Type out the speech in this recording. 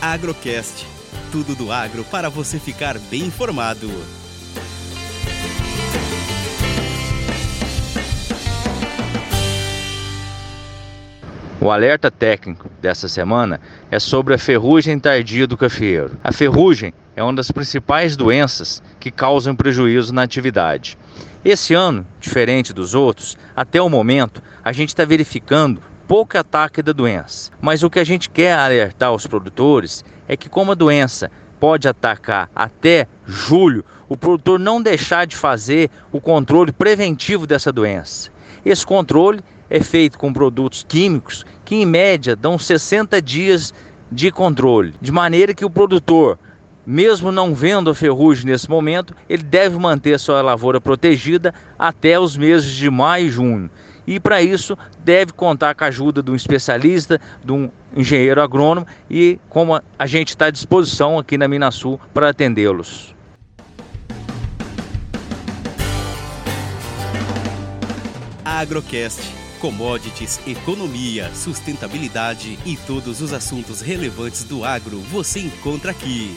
Agrocast. Tudo do agro para você ficar bem informado. O alerta técnico dessa semana é sobre a ferrugem tardia do cafeeiro. A ferrugem é uma das principais doenças que causam prejuízo na atividade. Esse ano, diferente dos outros, até o momento, a gente está verificando pouco ataque da doença. Mas o que a gente quer alertar os produtores é que, como a doença pode atacar até julho, o produtor não deixar de fazer o controle preventivo dessa doença. Esse controle é feito com produtos químicos que, em média, dão 60 dias de controle, de maneira que o produtor, mesmo não vendo a ferrugem nesse momento, ele deve manter sua lavoura protegida até os meses de maio e junho. E para isso deve contar com a ajuda de um especialista, de um engenheiro agrônomo e como a gente está à disposição aqui na Minasul para atendê-los. Agrocast. Commodities, economia, sustentabilidade e todos os assuntos relevantes do agro você encontra aqui.